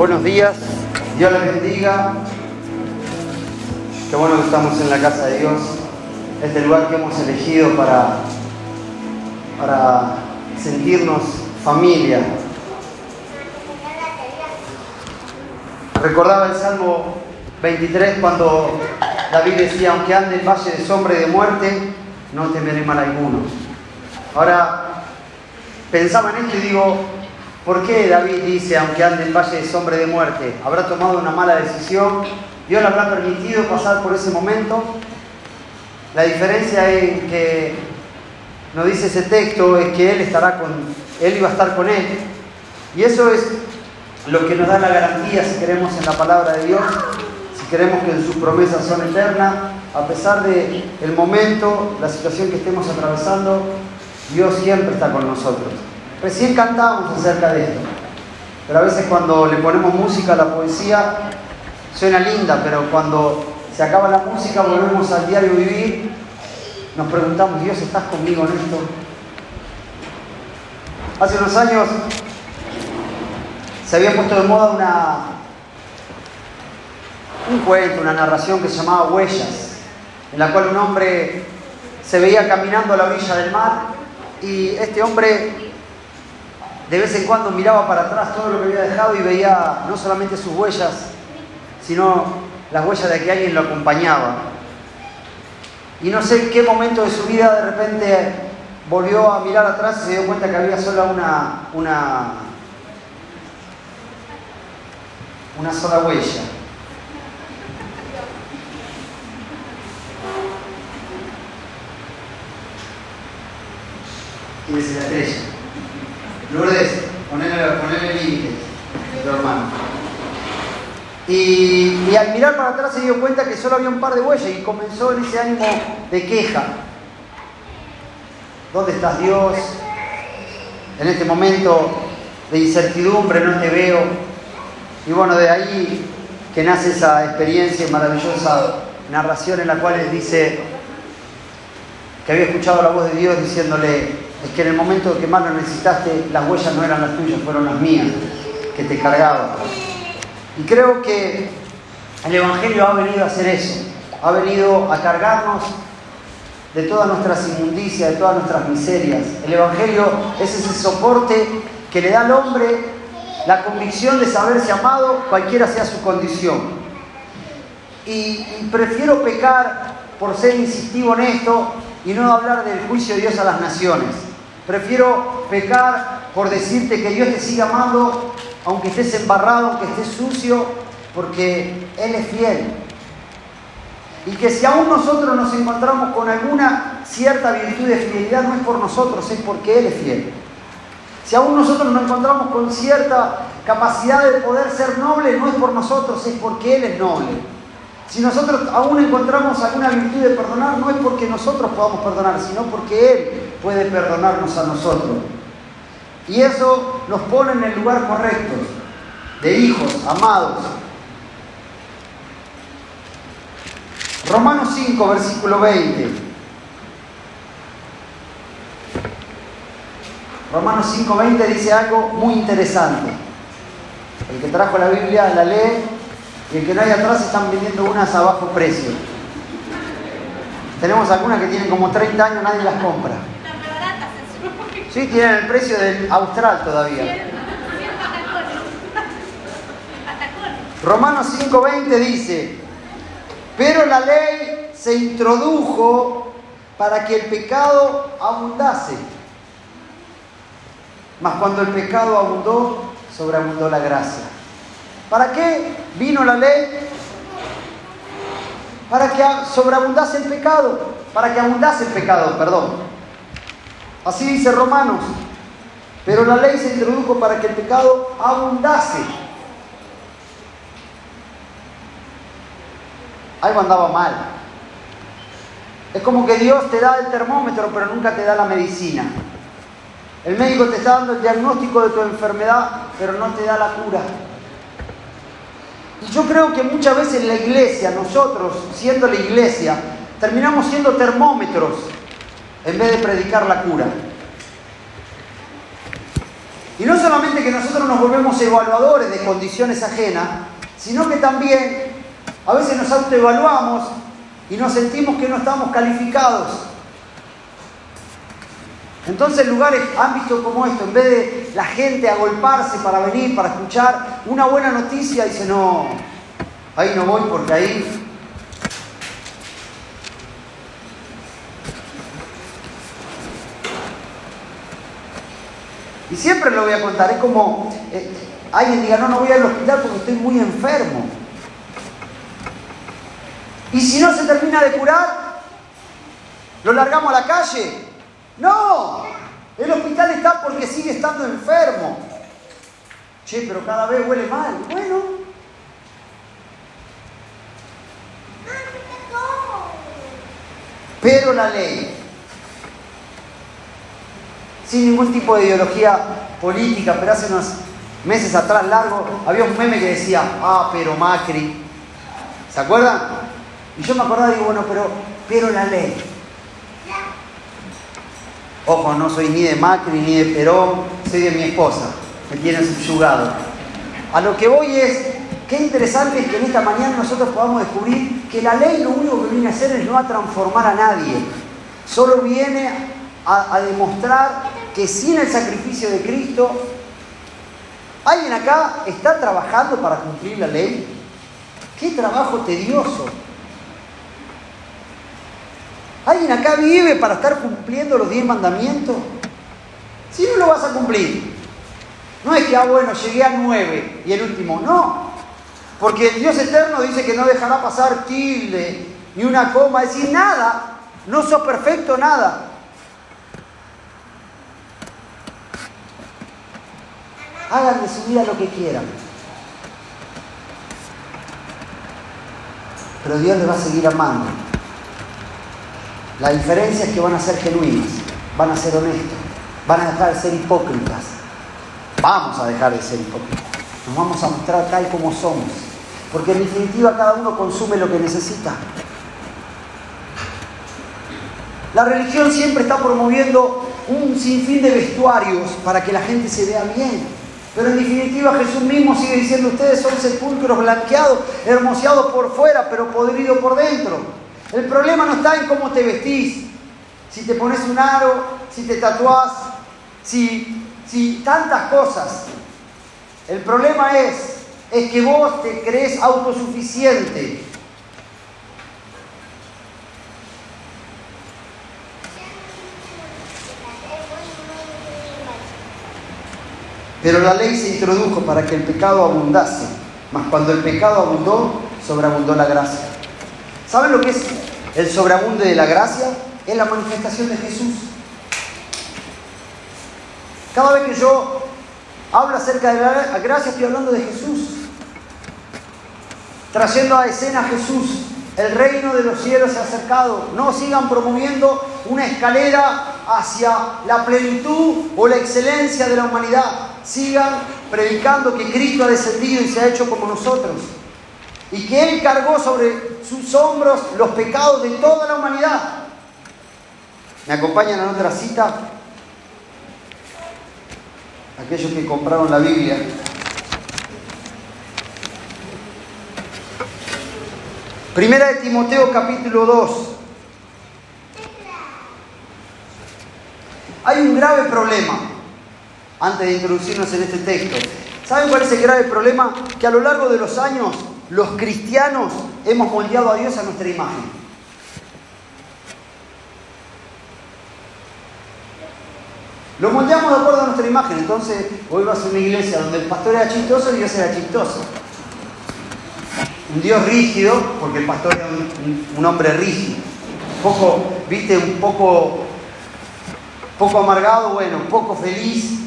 Buenos días, Dios les bendiga. Qué bueno que estamos en la casa de Dios, este lugar que hemos elegido para, para sentirnos familia. Recordaba el Salmo 23 cuando David decía, aunque ande en valle de sombra y de muerte, no temeré mal alguno. Ahora, pensaba en esto y digo, ¿por qué David dice, aunque ande en valle de sombra de muerte? ¿Habrá tomado una mala decisión? ¿Dios le habrá permitido pasar por ese momento? La diferencia en que nos dice ese texto es que Él estará con, Él iba a estar con Él. Y eso es lo que nos da la garantía si queremos en la palabra de Dios, si queremos que sus promesas son eternas, a pesar del el momento, la situación que estemos atravesando, Dios siempre está con nosotros. Recién cantábamos acerca de esto, pero a veces cuando le ponemos música a la poesía, suena linda, pero cuando se acaba la música, volvemos al diario vivir, nos preguntamos, Dios, ¿estás conmigo en esto? Hace unos años se había puesto de moda una, un cuento, una narración que se llamaba Huellas, en la cual un hombre se veía caminando a la orilla del mar y este hombre de vez en cuando miraba para atrás todo lo que había dejado y veía no solamente sus huellas, sino las huellas de que alguien lo acompañaba. Y no sé en qué momento de su vida de repente volvió a mirar atrás y se dio cuenta que había solo una, una una sola huella. ¿Quién es la estrella? Lourdes, ponele, límites tu hermano. Y, al mirar para atrás se dio cuenta que solo había un par de huellas y comenzó en ese ánimo de queja. ¿Dónde estás Dios? En este momento de incertidumbre no te veo, y bueno, de ahí que nace esa experiencia maravillosa narración en la cual él dice que había escuchado la voz de Dios diciéndole, es que en el momento que más lo necesitaste, las huellas no eran las tuyas, fueron las mías, que te cargaban. Y creo que el Evangelio ha venido a hacer eso, ha venido a cargarnos de todas nuestras inmundicias, de todas nuestras miserias. El Evangelio es ese soporte que le da al hombre la convicción de saberse amado, cualquiera sea su condición. Y, prefiero pecar por ser incisivo en esto y no hablar del juicio de Dios a las naciones. Prefiero pecar por decirte que Dios te siga amando, aunque estés embarrado, aunque estés sucio, porque Él es fiel. Y que si aún nosotros nos encontramos con alguna cierta virtud de fidelidad, no es por nosotros, es porque Él es fiel. Si aún nosotros nos encontramos con cierta capacidad de poder ser noble, no es por nosotros, es porque Él es noble. Si nosotros aún encontramos alguna virtud de perdonar, no es porque nosotros podamos perdonar, sino porque Él puede perdonarnos a nosotros. Y eso nos pone en el lugar correcto, de hijos, amados. Romanos 5, versículo 20. Romanos 5.20 dice algo muy interesante. El que trajo la Biblia la lee y el que no hay atrás están vendiendo unas a bajo precio. Tenemos algunas que tienen como 30 años, nadie las compra. Sí, tienen el precio del austral todavía. Romanos 5.20 dice, pero la ley se introdujo para que el pecado abundase mas cuando el pecado abundó, sobreabundó la gracia. ¿Para qué vino la ley? Para que sobreabundase el pecado, para que abundase el pecado, perdón. Así dice Romanos. Pero la ley se introdujo para que el pecado abundase. Algo andaba mal. Es como que Dios te da el termómetro, pero nunca te da la medicina. El médico te está dando el diagnóstico de tu enfermedad, pero no te da la cura. Y yo creo que muchas veces la iglesia, nosotros siendo la iglesia, terminamos siendo termómetros en vez de predicar la cura. Y no solamente que nosotros nos volvemos evaluadores de condiciones ajenas, sino que también a veces nos autoevaluamos y nos sentimos que no estamos calificados. Entonces lugares, ámbitos como esto, en vez de la gente agolparse para venir, para escuchar una buena noticia, dice, no, ahí no voy porque ahí Y siempre lo voy a contar. Es como eh, alguien diga, no, no voy al hospital porque estoy muy enfermo. Y si no se termina de curar, lo largamos a la calle. No, el hospital está porque sigue estando enfermo. Che, pero cada vez huele mal. Bueno. Pero la ley sin ningún tipo de ideología política, pero hace unos meses atrás largo había un meme que decía, ah, pero Macri. ¿Se acuerdan? Y yo me acordaba y digo, bueno, pero, pero la ley. Ojo, no soy ni de Macri ni de Perón, soy de mi esposa, me tiene subyugado. A lo que voy es, qué interesante es que en esta mañana nosotros podamos descubrir que la ley lo único que viene a hacer es no a transformar a nadie, solo viene a demostrar que sin el sacrificio de Cristo, ¿alguien acá está trabajando para cumplir la ley? ¡Qué trabajo tedioso! ¿Alguien acá vive para estar cumpliendo los diez mandamientos? Si no lo vas a cumplir. No es que, ah, bueno, llegué a nueve y el último, no. Porque el Dios eterno dice que no dejará pasar tilde, ni una coma, es decir, nada. No sos perfecto, nada. Hagan de su vida lo que quieran. Pero Dios les va a seguir amando. La diferencia es que van a ser genuinos, van a ser honestos, van a dejar de ser hipócritas. Vamos a dejar de ser hipócritas. Nos vamos a mostrar tal como somos. Porque en definitiva cada uno consume lo que necesita. La religión siempre está promoviendo un sinfín de vestuarios para que la gente se vea bien. Pero en definitiva Jesús mismo sigue diciendo, ustedes son sepulcros blanqueados, hermoseados por fuera, pero podridos por dentro. El problema no está en cómo te vestís, si te pones un aro, si te tatuás, si, si tantas cosas. El problema es, es que vos te crees autosuficiente, Pero la ley se introdujo para que el pecado abundase. Mas cuando el pecado abundó, sobreabundó la gracia. ¿Saben lo que es el sobreabunde de la gracia? Es la manifestación de Jesús. Cada vez que yo hablo acerca de la gracia, estoy hablando de Jesús. Trayendo a escena a Jesús. El reino de los cielos se ha acercado. No sigan promoviendo una escalera hacia la plenitud o la excelencia de la humanidad sigan predicando que Cristo ha descendido y se ha hecho como nosotros. Y que Él cargó sobre sus hombros los pecados de toda la humanidad. ¿Me acompañan a otra cita? Aquellos que compraron la Biblia. Primera de Timoteo capítulo 2. Hay un grave problema antes de introducirnos en este texto. ¿Saben cuál es el grave problema? Que a lo largo de los años los cristianos hemos moldeado a Dios a nuestra imagen. Lo moldeamos de acuerdo a nuestra imagen. Entonces, hoy vas a una iglesia donde el pastor era chistoso y Dios era chistoso. Un Dios rígido, porque el pastor era un, hombre rígido. Un poco, viste, un poco, poco amargado, bueno, un poco feliz,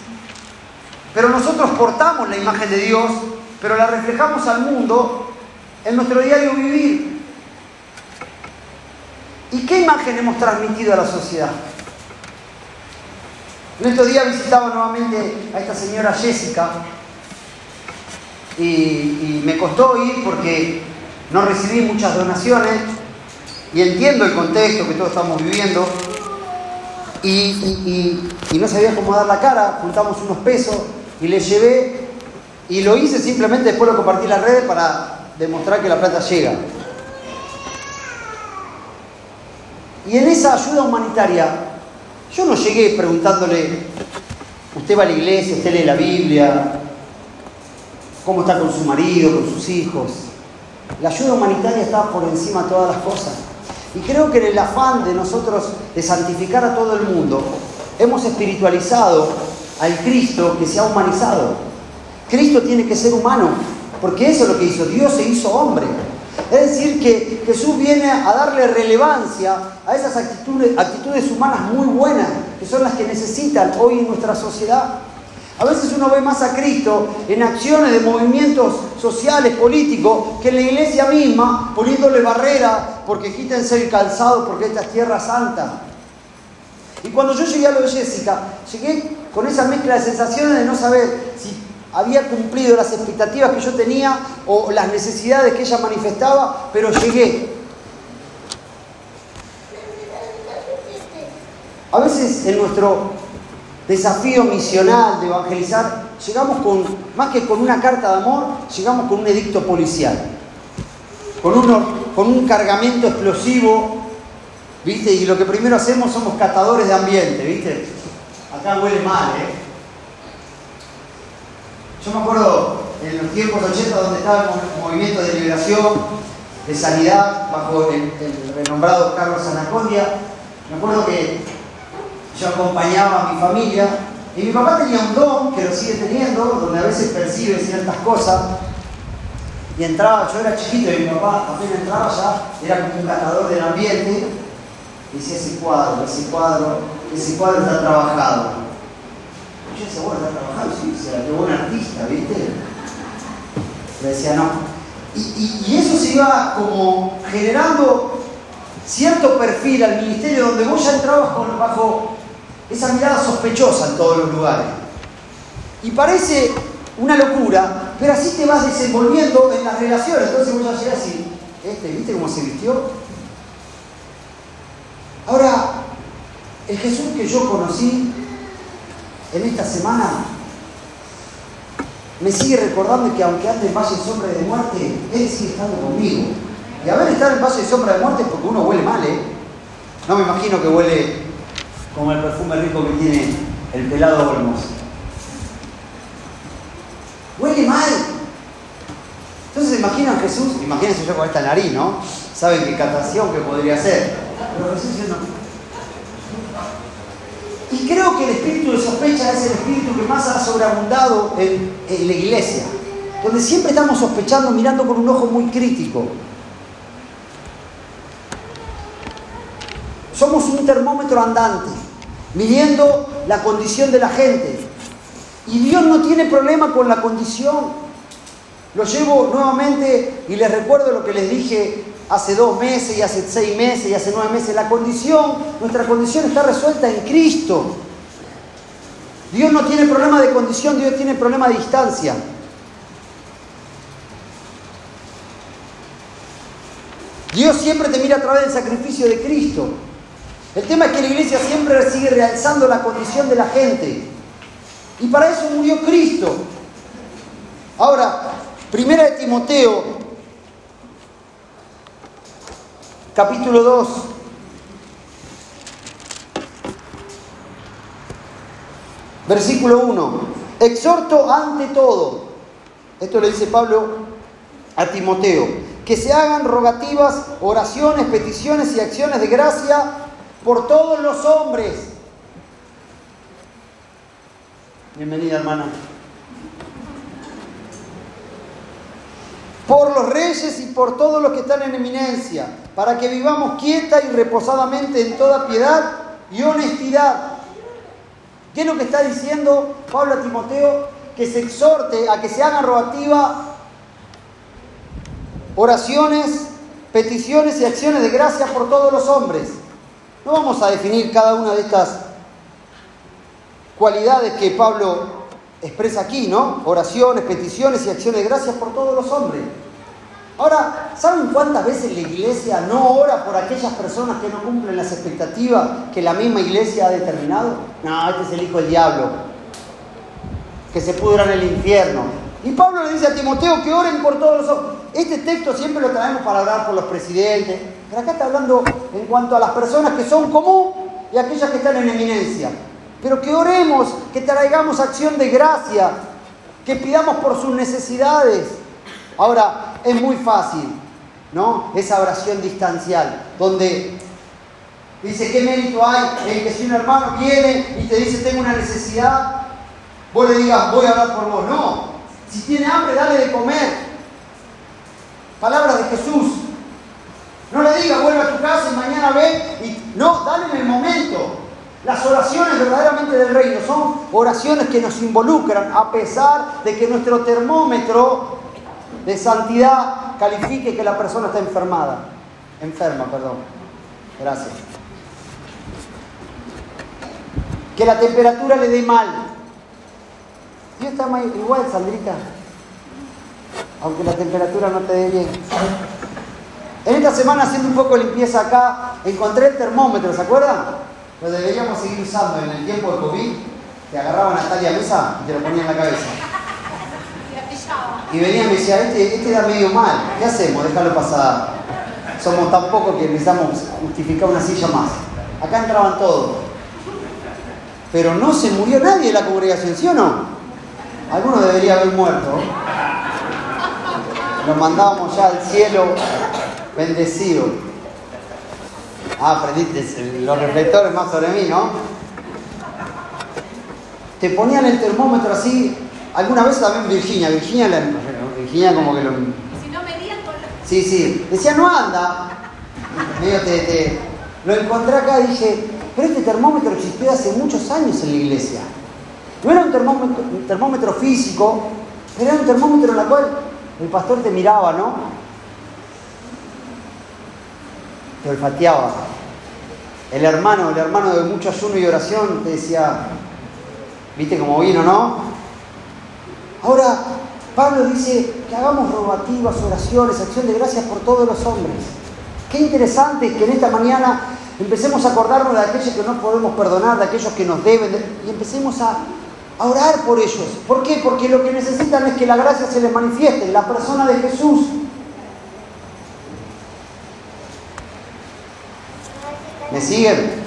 pero nosotros portamos la imagen de Dios, pero la reflejamos al mundo en nuestro diario vivir. ¿Y qué imagen hemos transmitido a la sociedad? En estos días visitaba nuevamente a esta señora Jessica y, me costó ir porque no recibí muchas donaciones y entiendo el contexto que todos estamos viviendo y, y no sabía cómo dar la cara, juntamos unos pesos y le llevé y lo hice simplemente después lo compartí en las redes para demostrar que la plata llega. Y en esa ayuda humanitaria, yo no llegué preguntándole, usted va a la iglesia, usted lee la Biblia, cómo está con su marido, con sus hijos. La ayuda humanitaria está por encima de todas las cosas. Y creo que en el afán de nosotros de santificar a todo el mundo, hemos espiritualizado al Cristo que se ha humanizado. Cristo tiene que ser humano, porque eso es lo que hizo. Dios se hizo hombre. Es decir, que Jesús viene a darle relevancia a esas actitudes, humanas muy buenas, que son las que necesitan hoy en nuestra sociedad. A veces uno ve más a Cristo en acciones de movimientos sociales, políticos, que en la iglesia misma, poniéndole barrera, porque quítense el calzado, porque esta es tierra santa. Y cuando yo llegué a lo de Jessica, llegué con esa mezcla de sensaciones de no saber si había cumplido las expectativas que yo tenía o las necesidades que ella manifestaba, pero llegué. A veces en nuestro desafío misional de evangelizar, llegamos con, más que con una carta de amor, llegamos con un edicto policial, con, con un cargamento explosivo, ¿viste? Y lo que primero hacemos somos catadores de ambiente, ¿viste? Acá huele mal, ¿eh? Yo me acuerdo en los tiempos 80 donde estaba el movimiento de liberación, de sanidad, bajo el, renombrado Carlos Anacondia, me acuerdo que yo acompañaba a mi familia y mi papá tenía un don que lo sigue teniendo, donde a veces percibe ciertas cosas. Y entraba, yo era chiquito y mi papá apenas entraba ya, era como un catador del ambiente. Y decía ese cuadro, ese cuadro, ese cuadro está trabajado. Y yo decía, bueno, está trabajado, sí, o sea, qué buen artista, ¿viste? Le decía, no. Y, eso se iba como generando cierto perfil al ministerio donde vos ya entrabas con, bajo esa mirada sospechosa en todos los lugares. Y parece una locura, pero así te vas desenvolviendo en las relaciones. Entonces vos ya llegas y, este, ¿viste cómo se vistió? Ahora, el Jesús que yo conocí en esta semana me sigue recordando que aunque ande en valle sombra de muerte, Él sigue estando conmigo. Y a ver estar en valle de sombra de muerte es porque uno huele mal, ¿eh? No me imagino que huele como el perfume rico que tiene el pelado Olmos. Huele mal. Entonces imaginan Jesús, imagínense yo con esta nariz, ¿no? Saben qué catación que podría ser. Pero Jesús no. Y creo que el espíritu de sospecha es el espíritu que más ha sobreabundado en, en la iglesia, donde siempre estamos sospechando, mirando con un ojo muy crítico. Somos un termómetro andante, midiendo la condición de la gente. Y Dios no tiene problema con la condición. Lo llevo nuevamente y les recuerdo lo que les dije hace dos meses y hace seis meses y hace nueve meses. La condición, nuestra condición está resuelta en Cristo. Dios no tiene problema de condición, Dios tiene problema de distancia. Dios siempre te mira a través del sacrificio de Cristo. El tema es que la iglesia siempre sigue realzando la condición de la gente. Y para eso murió Cristo. Ahora, primera de Timoteo, capítulo 2. Versículo 1. Exhorto ante todo. Esto le dice Pablo a Timoteo. Que se hagan rogativas, oraciones, peticiones y acciones de gracia por todos los hombres. Bienvenida hermana. Por los reyes y por todos los que están en eminencia, para que vivamos quieta y reposadamente en toda piedad y honestidad. ¿Qué es lo que está diciendo Pablo a Timoteo? Que se exhorte a que se hagan rogativa oraciones, peticiones y acciones de gracia por todos los hombres. No vamos a definir cada una de estas cualidades que Pablo expresa aquí, ¿no? Oraciones, peticiones y acciones de gracias por todos los hombres. Ahora, ¿saben cuántas veces la iglesia no ora por aquellas personas que no cumplen las expectativas que la misma iglesia ha determinado? No, este es el hijo del diablo. que se pudran en el infierno. Y Pablo le dice a Timoteo que oren por todos los hombres. Este texto siempre lo traemos para orar por los presidentes, pero acá está hablando en cuanto a las personas que son común y aquellas que están en eminencia. Pero que oremos, que traigamos acción de gracia, que pidamos por sus necesidades. Ahora, es muy fácil, ¿no? Esa oración distancial, donde dice, ¿qué mérito hay en que si un hermano viene y te dice, tengo una necesidad, vos le digas, voy a hablar por vos? No. Si tiene hambre, dale de comer. Palabras de Jesús. No le digas, vuelve a tu casa y mañana ve. No, dale en el momento. Las oraciones verdaderamente del reino son oraciones que nos involucran a pesar de que nuestro termómetro de santidad califique que la persona está enfermada. Enferma, perdón. Gracias. Que la temperatura le dé mal. Dios está igual, Sandrita. Aunque la temperatura no te dé bien. En esta semana haciendo un poco de limpieza acá, encontré el termómetro, ¿se acuerdan? lo deberíamos seguir usando en el tiempo de COVID. Te agarraban a tal mesa y te lo ponían en la cabeza. Y venía y me decía, este, este da medio mal, ¿qué hacemos? Déjalo pasar. Somos tan pocos que necesitamos justificar una silla más. Acá entraban todos. Pero no se murió nadie de la congregación, ¿sí o no? Alguno debería haber muerto. Lo mandábamos ya al cielo bendecido. Ah, aprendiste los reflectores más sobre mí, ¿no? Te ponían el termómetro así. Alguna vez también Virginia, Virginia, la, Virginia como que lo. Si no medían con Sí, sí. Decía, no anda. Medio te, te, Lo encontré acá y dije, pero este termómetro existió hace muchos años en la iglesia. No era un termómetro, un termómetro físico, era un termómetro en el cual el pastor te miraba, ¿no? Te olfateaba. El hermano, el hermano de mucho ayuno y oración, te decía, ¿viste cómo vino, no? Ahora, Pablo dice que hagamos rogativas, oraciones, acción de gracias por todos los hombres. Qué interesante que en esta mañana empecemos a acordarnos de aquellos que no podemos perdonar, de aquellos que nos deben, y empecemos a, a orar por ellos. ¿Por qué? Porque lo que necesitan es que la gracia se les manifieste la persona de Jesús. ¿Me siguen?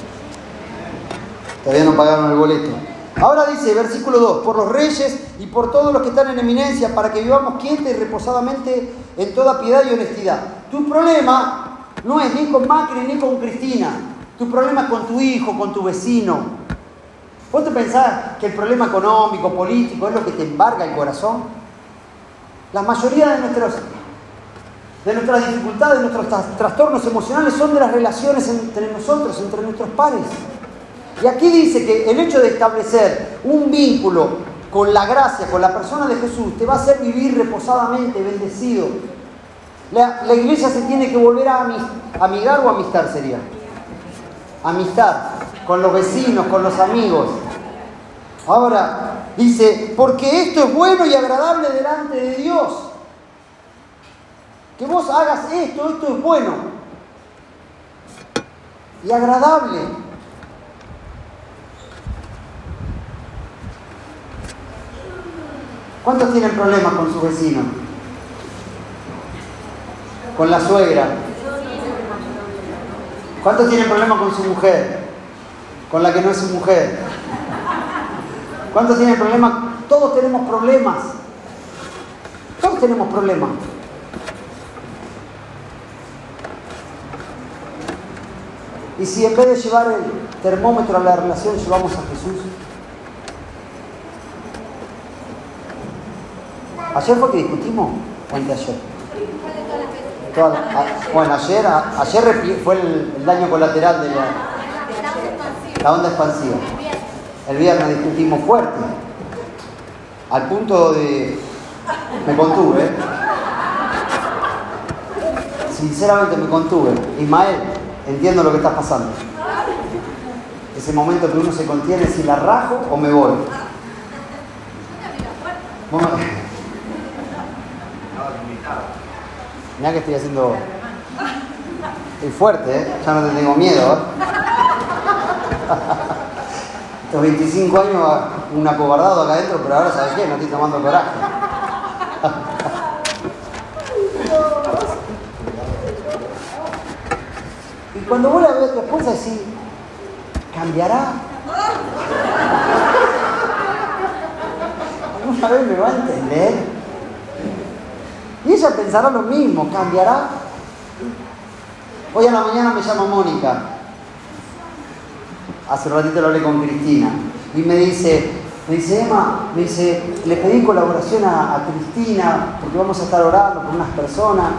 Todavía no pagaron el boleto. Ahora dice, versículo 2, por los reyes y por todos los que están en eminencia, para que vivamos quieta y reposadamente en toda piedad y honestidad. Tu problema no es ni con Macri ni con Cristina. Tu problema es con tu hijo, con tu vecino. ¿Vos te pensás que el problema económico, político, es lo que te embarga el corazón? La mayoría de de nuestras dificultades, de nuestros trastornos emocionales son de las relaciones entre nosotros, entre nuestros pares. Y aquí dice que el hecho de establecer un vínculo con la gracia, con la persona de Jesús, te va a hacer vivir reposadamente, bendecido. La, iglesia se tiene que volver a amigar o amistar sería. Amistad con los vecinos, con los amigos. Ahora dice, porque esto es bueno y agradable delante de Dios. Que vos hagas esto, esto es bueno y agradable. ¿Cuántos tienen problemas con su vecino? Con la suegra. ¿Cuántos tienen problemas con su mujer? Con la que no es su mujer. ¿Cuántos tienen problemas? Todos tenemos problemas. Todos tenemos problemas. Y si en vez de llevar el termómetro a la relación llevamos a Jesús. ¿Ayer fue que discutimos? ¿O de ayer? bueno, ayer, ayer fue el, daño colateral de la, la onda expansiva. El viernes discutimos fuerte. Al punto de... Me contuve. ¿eh? Sinceramente me contuve. Ismael, entiendo lo que está pasando. Ese momento que uno se contiene, si la rajo o me voy. Mira que estoy haciendo. Estoy fuerte, ¿eh? ya no te tengo miedo. ¿eh? Estos 25 años un acobardado acá adentro, pero ahora sabes qué, no estoy tomando coraje. y cuando vos la ves a tu esposa decís, ¿cambiará? ¿Alguna vez me va a entender? Ella pensará lo mismo, ¿cambiará? Hoy a la mañana me llama Mónica. Hace un ratito lo hablé con Cristina. Y me dice, me dice, Emma, me dice, le pedí colaboración a, Cristina porque vamos a estar orando con unas personas.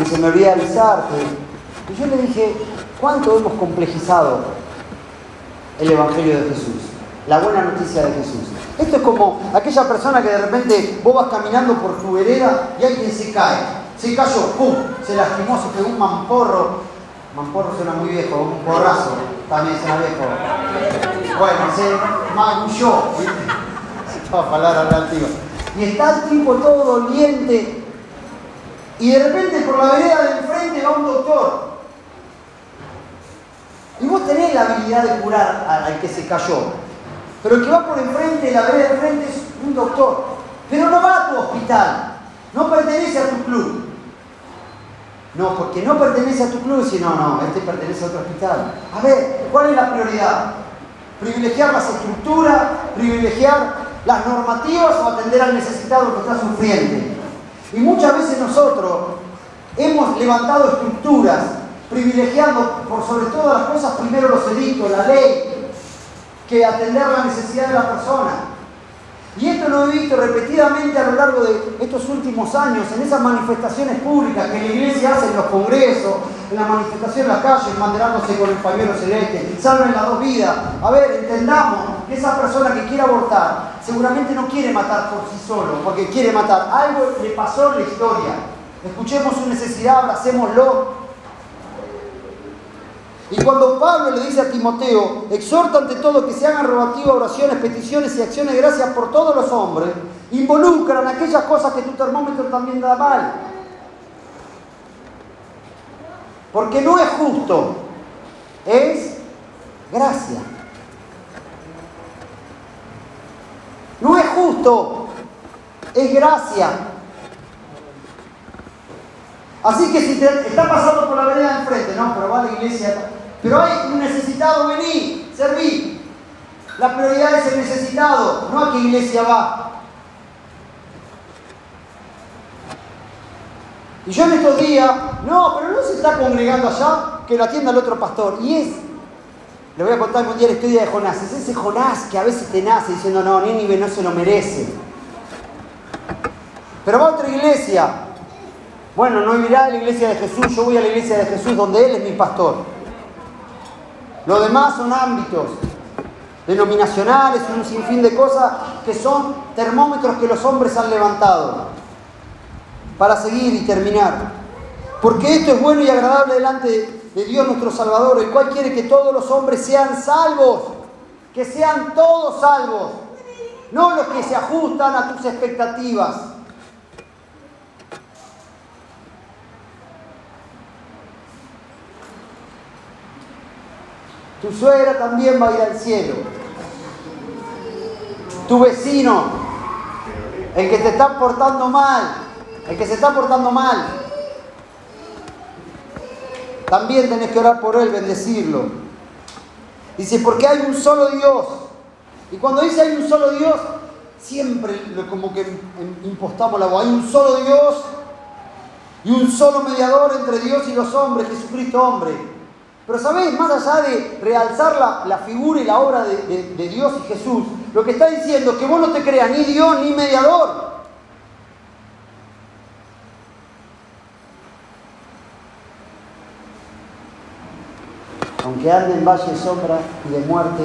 Y se me olvidó avisarte. Y yo le dije, ¿cuánto hemos complejizado el Evangelio de Jesús? La buena noticia de Jesús. Esto es como aquella persona que de repente vos vas caminando por tu vereda y alguien se cae se cayó, ¡pum! Se lastimó, se pegó un mamporro. Mamporro suena muy viejo, un porrazo también suena viejo. Bueno, se magulló. Toda palabra relativa. Y está el tipo todo doliente. Y de repente por la vereda de enfrente va un doctor. Y vos tenés la habilidad de curar al que se cayó. Pero el que va por enfrente, la vereda de enfrente es un doctor. Pero no va a tu hospital. No pertenece a tu club. No, porque no pertenece a tu club, sino, no, este pertenece a otro hospital. A ver, ¿cuál es la prioridad? ¿Privilegiar las estructuras? ¿Privilegiar las normativas o atender al necesitado que está sufriendo? Y muchas veces nosotros hemos levantado estructuras privilegiando por sobre todas las cosas primero los edictos, la ley, que atender la necesidad de la persona. Y esto lo he visto repetidamente a lo largo de estos últimos años, en esas manifestaciones públicas que la iglesia hace en los congresos, en la manifestación en las calles, mandándose con el pañuelo celeste, salven las dos vidas. A ver, entendamos que esa persona que quiere abortar seguramente no quiere matar por sí solo, porque quiere matar. Algo le pasó en la historia. Escuchemos su necesidad, abracémoslo, y cuando Pablo le dice a Timoteo, exhorta ante todo que se hagan rogativas, oraciones, peticiones y acciones de gracias por todos los hombres, involucran aquellas cosas que tu termómetro también da mal. Porque no es justo, es gracia. No es justo, es gracia. Así que si te está pasando por la vereda de enfrente, no, pero va a la iglesia pero hay un necesitado, vení, serví. La prioridad es el necesitado, no a qué iglesia va. Y yo en estos días, no, pero no se está congregando allá, que lo atienda el otro pastor. Y es, le voy a contar un día la historia de Jonás. Es ese Jonás que a veces te nace diciendo, no, Nínive no se lo merece. Pero va a otra iglesia. Bueno, no irá a la iglesia de Jesús, yo voy a la iglesia de Jesús donde Él es mi pastor. Lo demás son ámbitos denominacionales, un sinfín de cosas que son termómetros que los hombres han levantado. Para seguir y terminar. Porque esto es bueno y agradable delante de Dios nuestro Salvador, el cual quiere que todos los hombres sean salvos, que sean todos salvos, no los que se ajustan a tus expectativas. Tu suegra también va a ir al cielo. Tu vecino, el que te está portando mal, el que se está portando mal, también tenés que orar por él, bendecirlo. Dice, porque hay un solo Dios. Y cuando dice hay un solo Dios, siempre como que impostamos la voz. Hay un solo Dios y un solo mediador entre Dios y los hombres, Jesucristo hombre. Pero sabéis, más allá de realzar la, figura y la obra de, Dios y Jesús, lo que está diciendo es que vos no te creas ni Dios ni mediador. Aunque ande en valle de sombra y de muerte,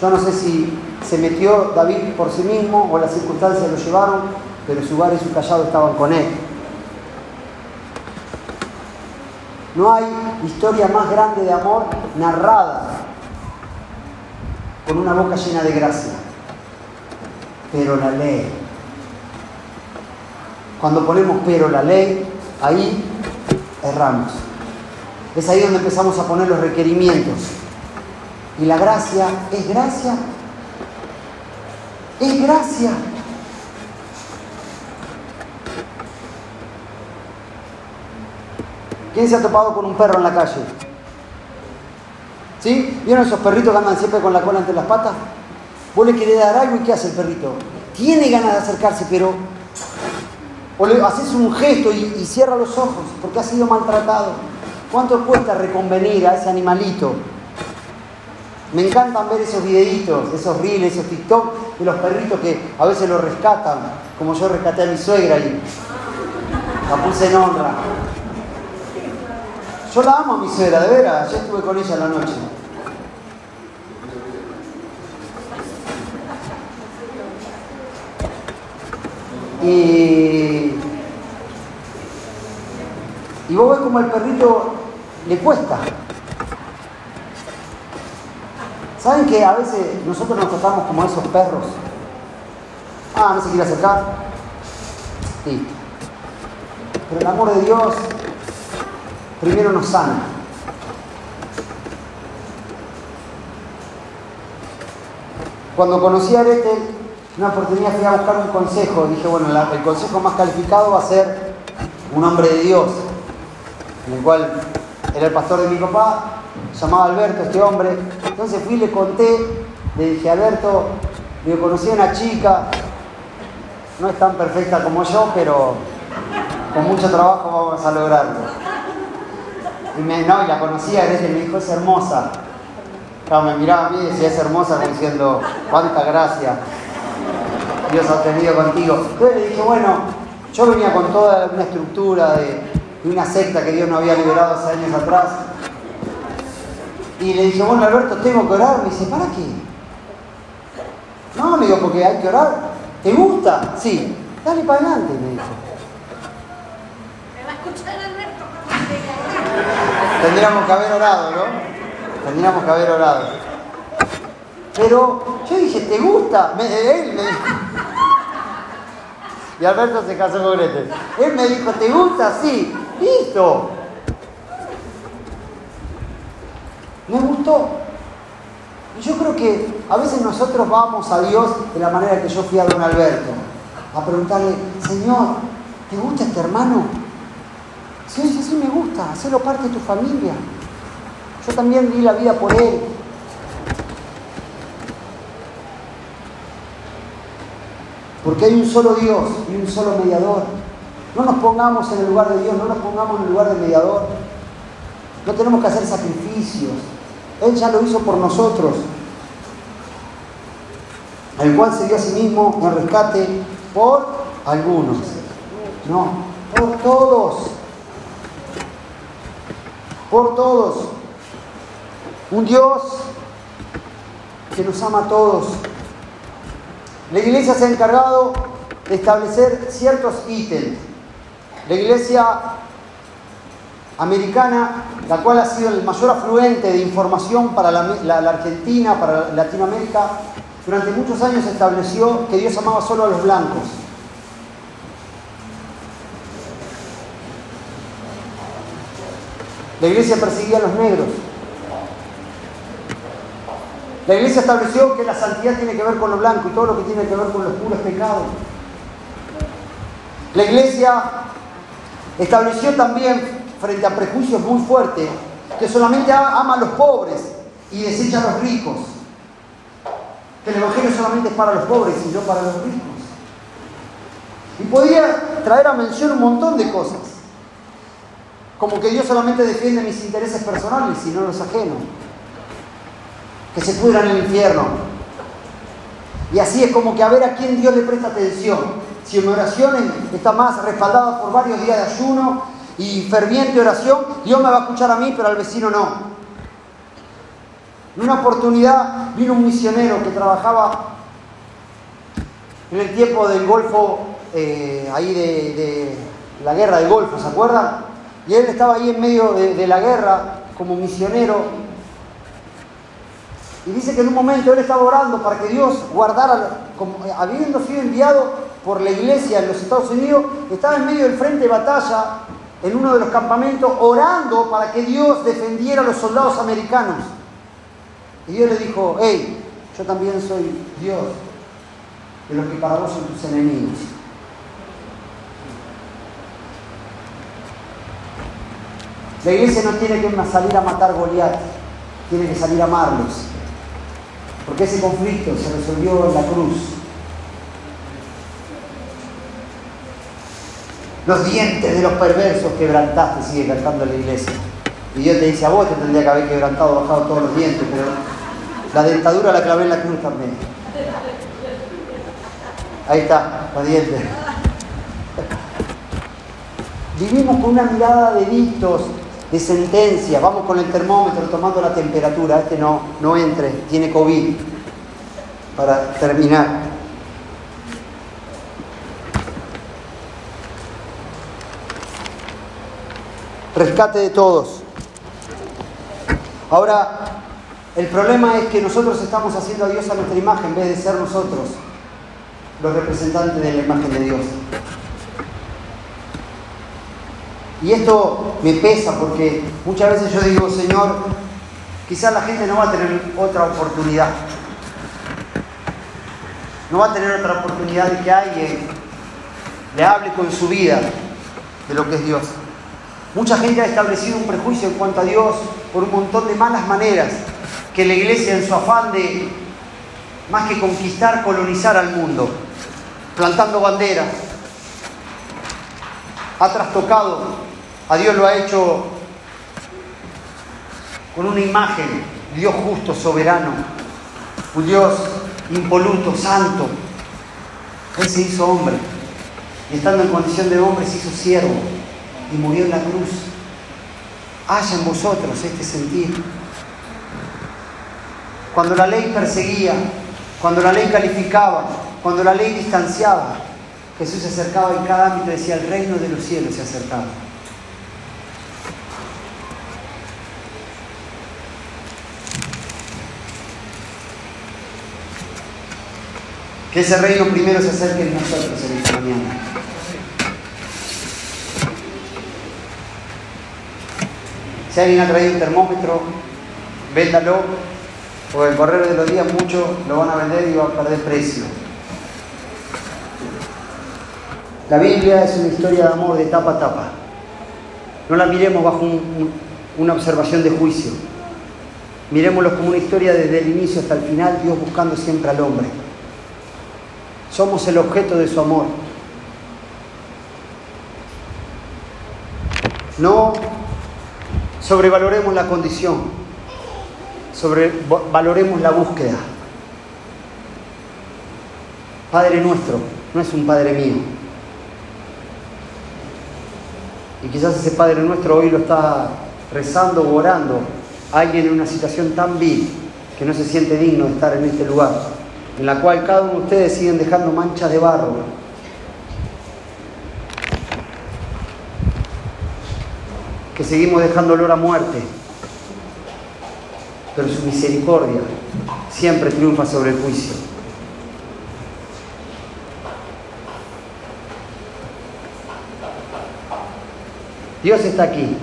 yo no sé si se metió David por sí mismo o las circunstancias lo llevaron, pero su bar y su callado estaban con él. No hay historia más grande de amor narrada con una boca llena de gracia. Pero la ley. Cuando ponemos pero la ley, ahí erramos. Es ahí donde empezamos a poner los requerimientos. Y la gracia es gracia Es gracia. ¿Quién se ha topado con un perro en la calle? ¿Sí? ¿Vieron esos perritos que andan siempre con la cola entre las patas? Vos le querés dar algo y ¿qué hace el perrito? Tiene ganas de acercarse, pero o le haces un gesto y, cierra los ojos porque ha sido maltratado. ¿Cuánto cuesta reconvenir a ese animalito? Me encantan ver esos videitos, esos reels, esos TikTok de los perritos que a veces los rescatan, como yo rescaté a mi suegra y la puse en honra. Yo la amo a mi suegra, de veras, yo estuve con ella en la noche. Y, y vos ves como el perrito le cuesta. ¿Saben que a veces nosotros nos tratamos como esos perros? Ah, no se quiere acercar. Listo. Pero el amor de Dios primero nos sana. Cuando conocí a Arete, una oportunidad fui a buscar un consejo. Dije, bueno, el consejo más calificado va a ser un hombre de Dios, en el cual era el pastor de mi papá, llamaba Alberto, este hombre. Entonces fui y le conté, le dije, Alberto, yo conocí a una chica, no es tan perfecta como yo, pero con mucho trabajo vamos a lograrlo. Y me, no, y la conocía, y me dijo, es hermosa. Claro, me miraba a mí y decía, es hermosa, diciendo, cuánta gracia. Dios ha tenido contigo. Entonces le dije, bueno, yo venía con toda una estructura de, una secta que Dios no había liberado hace años atrás. Y le dije, bueno, Alberto, tengo que orar. Me dice, ¿para qué? No, le digo, porque hay que orar. ¿Te gusta? Sí. Dale para adelante, me dijo. Me va a escuchar Alberto. Tendríamos que haber orado, ¿no? Tendríamos que haber orado. Pero yo dije, ¿te gusta? Me, él me dijo, y Alberto se casó con Gretel. Él me dijo, ¿te gusta? Sí. Listo. Me gustó. Y yo creo que a veces nosotros vamos a Dios de la manera que yo fui a don Alberto. A preguntarle, Señor, ¿te gusta este hermano? Sí, sí, sí, me gusta. Hacelo parte de tu familia. Yo también di la vida por él. Porque hay un solo Dios y un solo mediador. No nos pongamos en el lugar de Dios, no nos pongamos en el lugar del mediador. No tenemos que hacer sacrificios. Él ya lo hizo por nosotros. El cual se dio a sí mismo en rescate por algunos. No, por todos. Por todos. Un Dios que nos ama a todos la iglesia se ha encargado de establecer ciertos ítems. La iglesia americana, la cual ha sido el mayor afluente de información para la, Argentina, para Latinoamérica, durante muchos años estableció que Dios amaba solo a los blancos. La iglesia perseguía a los negros. La iglesia estableció que la santidad tiene que ver con lo blanco y todo lo que tiene que ver con los puros pecados. La iglesia estableció también, frente a prejuicios muy fuertes, que solamente ama a los pobres y desecha a los ricos. Que el Evangelio solamente es para los pobres y no para los ricos. Y podía traer a mención un montón de cosas. Como que Dios solamente defiende mis intereses personales y no los ajenos que se pudran en el infierno. Y así es como que a ver a quién Dios le presta atención. Si mi oración está más respaldada por varios días de ayuno y ferviente oración, Dios me va a escuchar a mí, pero al vecino no. En una oportunidad vino un misionero que trabajaba en el tiempo del Golfo, eh, ahí de, la guerra del Golfo, ¿se acuerdan? Y él estaba ahí en medio de la guerra como misionero y dice que en un momento él estaba orando para que Dios guardara, como, habiendo sido enviado por la iglesia en los Estados Unidos, estaba en medio del frente de batalla, en uno de los campamentos, orando para que Dios defendiera a los soldados americanos. Y Dios le dijo, hey, yo también soy Dios. de los que para vos son tus enemigos. La iglesia no tiene que salir a matar Goliat, tiene que salir a amarlos. Porque ese conflicto se resolvió en la cruz. Los dientes de los perversos quebrantaste, sigue cantando la iglesia. Y Dios te dice, a vos te tendría que haber quebrantado, bajado todos los dientes, pero la dentadura la clavé en la cruz también. Ahí está, los dientes. Vivimos con una mirada de dictos, de sentencias. Vamos con el termómetro tomando la temperatura. Este no, no entre, tiene COVID. Para terminar. Rescate de todos. Ahora, el problema es que nosotros estamos haciendo a Dios a nuestra imagen en vez de ser nosotros los representantes de la imagen de Dios. Y esto me pesa porque muchas veces yo digo, Señor, quizás la gente no va a tener otra oportunidad. No va a tener otra oportunidad de que alguien le hable con su vida de lo que es Dios. Mucha gente ha establecido un prejuicio en cuanto a Dios por un montón de malas maneras que la iglesia en su afán de más que conquistar, colonizar al mundo, plantando banderas, ha trastocado, a Dios lo ha hecho con una imagen, Dios justo, soberano, un Dios impoluto, santo. Él se hizo hombre y estando en condición de hombre se hizo siervo y murió en la cruz. Haya en vosotros este sentir cuando la ley perseguía, cuando la ley calificaba, cuando la ley distanciaba, Jesús se acercaba en cada ámbito y decía, el reino de los cielos se ha Que ese reino primero se acerque nosotros en esta mañana. Si alguien ha traído un termómetro, véndalo, por el correr de los días muchos lo van a vender y va a perder precio. La Biblia es una historia de amor de tapa a tapa. No la miremos bajo una observación de juicio. Miremoslo como una historia desde el inicio hasta el final, Dios buscando siempre al hombre. Somos el objeto de su amor. No sobrevaloremos la condición, sobre, valoremos la búsqueda. Padre nuestro, no es un Padre mío. Y quizás ese Padre nuestro hoy lo está rezando o orando alguien en una situación tan vil que no se siente digno de estar en este lugar, en la cual cada uno de ustedes siguen dejando manchas de barro. Que seguimos dejando olor a muerte pero su misericordia siempre triunfa sobre el juicio. Dios está aquí.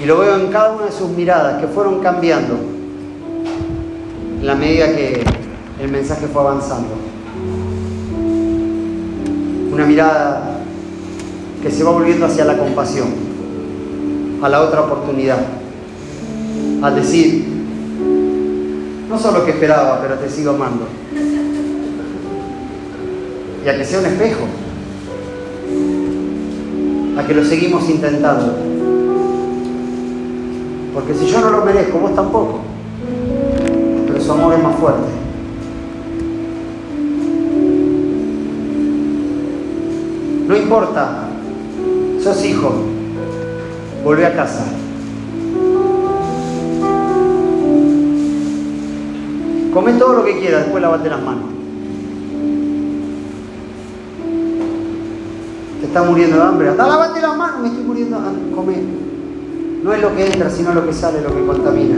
Y lo veo en cada una de sus miradas que fueron cambiando en la medida que el mensaje fue avanzando. Una mirada que se va volviendo hacia la compasión a la otra oportunidad. Al decir, no solo que esperaba, pero te sigo amando. Y a que sea un espejo. A que lo seguimos intentando. Porque si yo no lo merezco, vos tampoco. Pero su amor es más fuerte. No importa, sos hijo, Vuelve a casa. Come todo lo que quieras, después lavate las manos. Te está muriendo de hambre. Anda, lavate las manos, me estoy muriendo. Anda, come. No es lo que entra, sino lo que sale, lo que contamina.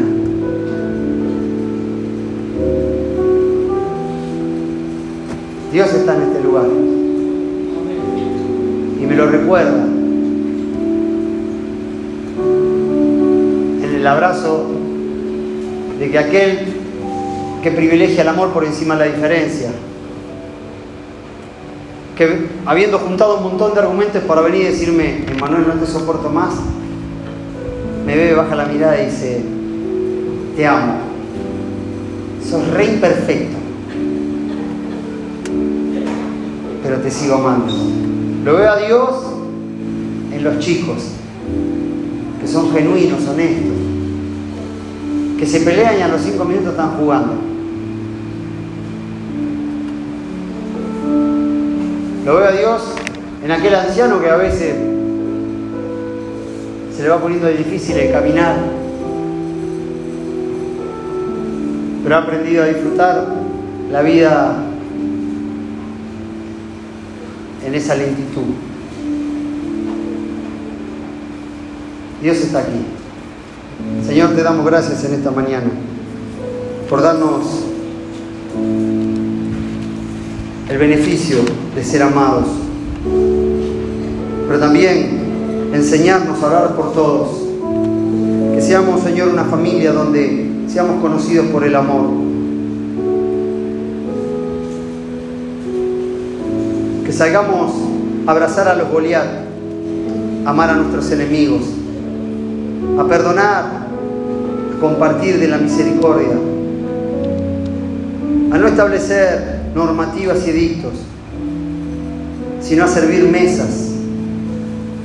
Dios está en este lugar. Y me lo recuerda. el abrazo de que aquel que privilegia el amor por encima de la diferencia. Que habiendo juntado un montón de argumentos para venir y decirme, Emanuel, no te soporto más, me ve, baja la mirada y dice, te amo. Sos re imperfecto. Pero te sigo amando. Lo veo a Dios en los chicos, que son genuinos, honestos, que se pelean y a los cinco minutos están jugando. Lo veo a Dios en aquel anciano que a veces se le va poniendo difícil el caminar, pero ha aprendido a disfrutar la vida en esa lentitud. Dios está aquí. Señor, te damos gracias en esta mañana por darnos el beneficio de ser amados, pero también enseñarnos a orar por todos. Que seamos, Señor, una familia donde seamos conocidos por el amor. Que salgamos a abrazar a los Goliat, amar a nuestros enemigos, a perdonar, a compartir de la misericordia, a no establecer normativas y edictos, sino a servir mesas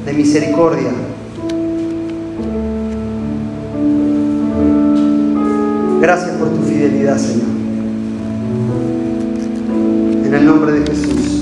de misericordia. Gracias por tu fidelidad, Señor. En el nombre de Jesús.